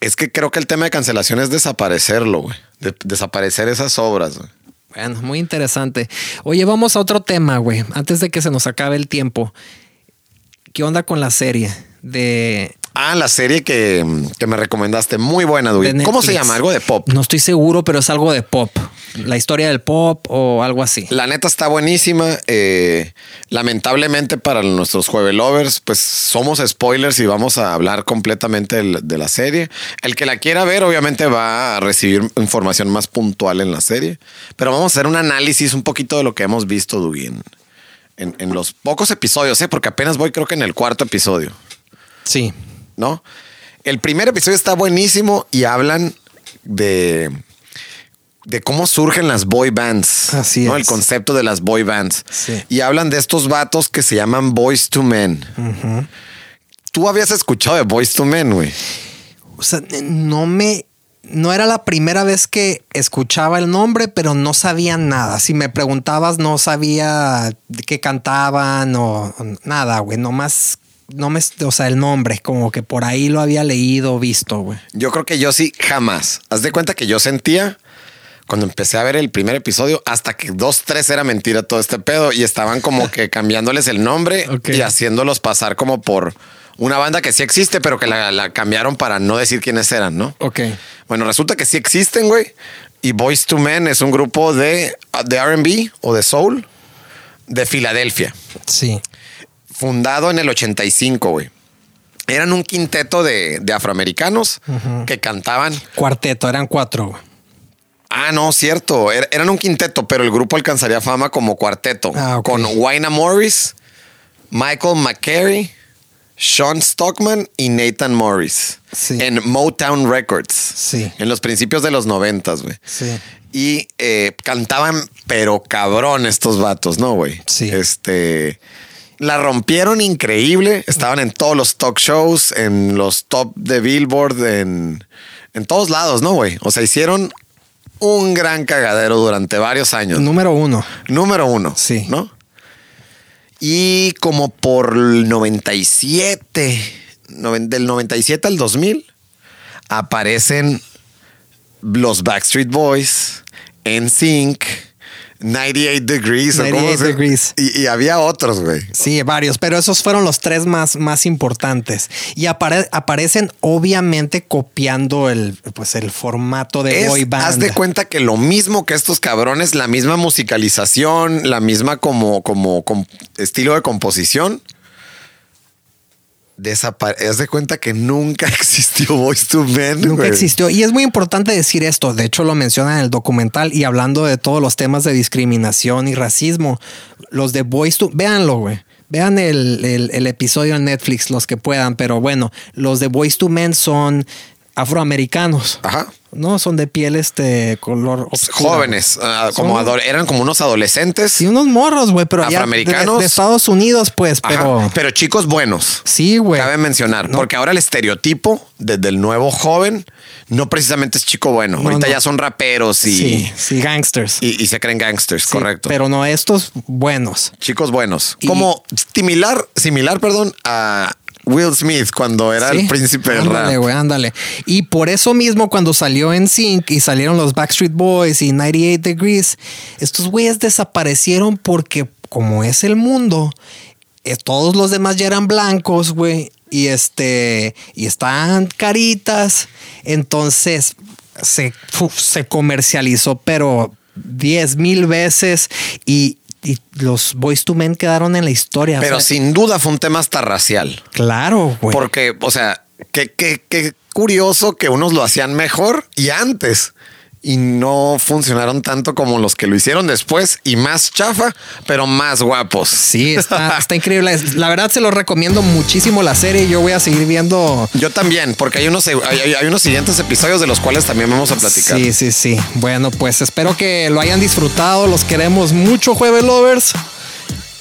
es que creo que el tema de cancelación es desaparecerlo, güey. De- desaparecer esas obras. güey. Bueno, muy interesante. Oye, vamos a otro tema, güey, antes de que se nos acabe el tiempo. ¿Qué onda con la serie de Ah, la serie que, que me recomendaste, muy buena, de Dui. ¿Cómo se llama? Algo de pop. No estoy seguro, pero es algo de pop. La historia del pop o algo así. La neta está buenísima. eh, lamentablemente para nuestros jueves lovers, pues somos spoilers y vamos a hablar completamente de la serie. El que la quiera ver, obviamente va a recibir información más puntual en la serie. Pero vamos a hacer un análisis un poquito de lo que hemos visto, Dugui, en, en- en los pocos episodios, ¿eh? porque apenas voy creo que en el cuarto episodio. Sí. ¿no? El primer episodio está buenísimo y hablan de, de cómo surgen las boy bands. Así ¿no? es. El concepto de las boy bands. Sí. Y hablan de estos vatos que se llaman Boys to Men. Tú habías escuchado de Boys to Men, güey. O sea, no me. No era la primera vez que escuchaba el nombre, pero no sabía nada. Si me preguntabas, no sabía qué cantaban o, o nada, güey. Nomás, no me, o sea, el nombre, como que por ahí lo había leído, visto, güey. Yo creo que yo sí, jamás. Haz de cuenta que yo sentía cuando empecé a ver el primer episodio, hasta que dos, tres era mentira todo este pedo y estaban como [laughs] que cambiándoles el nombre y haciéndolos pasar como por una banda que sí existe, pero que la, la cambiaron para no decir quiénes eran, ¿no? Ok. Bueno, resulta que sí existen, güey. Y Boys to Men es un grupo de, de RB o de soul de Filadelfia Sí. fundado en el 85, güey. Eran un quinteto de, de afroamericanos que cantaban. Cuarteto, eran cuatro. Ah, no, cierto. Er- eran un quinteto, pero el grupo alcanzaría fama como cuarteto. Ah. Con Wayna Morris, Michael McCary, Sean Stockman y Nathan Morris. Sí. En Motown Records. Sí. En los principios de los noventas, güey. Sí. Y eh, cantaban, pero cabrón, estos vatos, ¿no, güey? Sí. Este. La rompieron increíble. Estaban en todos los talk shows, en los top de Billboard, en, en todos lados, ¿no, güey? O sea, hicieron un gran cagadero durante varios años. Número uno. Número uno. Sí. ¿No? Y como por el 97, noven- del 97 al 2000, aparecen los Backstreet Boys, NSYNC, 98 Degrees. ¿o cómo 98 se- Degrees. Y, y había otros, güey. Sí, varios, pero esos fueron los tres más, más importantes. Y apare- aparecen obviamente copiando el, pues, el formato de Es- boy band. haz de cuenta que lo mismo que estos cabrones, la misma musicalización, la misma como, como, com- estilo de composición. Desapare haz de cuenta que nunca [laughs] existió Voice to Men. Nunca existió. Y es muy importante decir esto. De hecho, lo menciona en el documental y hablando de todos los temas de discriminación y racismo. Los de Boys to... Véanlo, güey. Vean el, el- el episodio en Netflix, los que puedan. Pero bueno, los de Boys to Men son afroamericanos. Ajá. No, son de piel este color oscura. Jóvenes, ah, como Son- eran como unos adolescentes. Sí, unos morros, güey, pero de- Afroamericanos. De, Estados Unidos, pues, Ajá, pero... pero chicos buenos. Sí, güey. Cabe mencionar, No. porque ahora el estereotipo desde el nuevo joven no precisamente es chico bueno. No, Ahorita no. ya son raperos y, Sí, sí, gangsters. y, y se creen gangsters, Sí, correcto. Pero no estos buenos. Chicos buenos. Y- Como similar, similar, perdón, a Will Smith cuando era el príncipe del ándale, rap. güey, ándale. Y por eso mismo, cuando salió en Sync y salieron los Backstreet Boys y 98 Degrees, estos güeyes desaparecieron porque, como es el mundo, eh, todos los demás ya eran blancos, güey. Y este, y están caritas. Entonces se, uf, se comercializó, pero 10 mil veces. Y, y los Boys to Men quedaron en la historia. o Pero sea, sin duda fue un tema hasta racial. Claro, güey. Porque, o sea, qué, qué, qué curioso que unos lo hacían mejor y antes. Y no funcionaron tanto como los que lo hicieron después y más chafa, pero más guapos. Sí, está, [laughs] está increíble. La verdad se lo recomiendo muchísimo la serie. Yo voy a seguir viendo. Yo también, porque hay unos, hay, hay- unos siguientes episodios de los cuales también vamos a platicar. Sí, sí, sí. Bueno, pues espero que lo hayan disfrutado. Los queremos mucho, Jueves Lovers.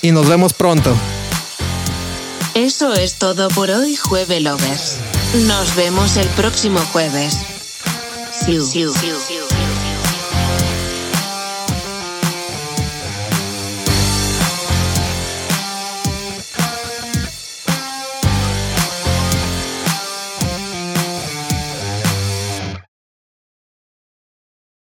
Y nos vemos pronto. Eso es todo por hoy, Jueve Lovers. Nos vemos el próximo jueves. See you. See you. See you.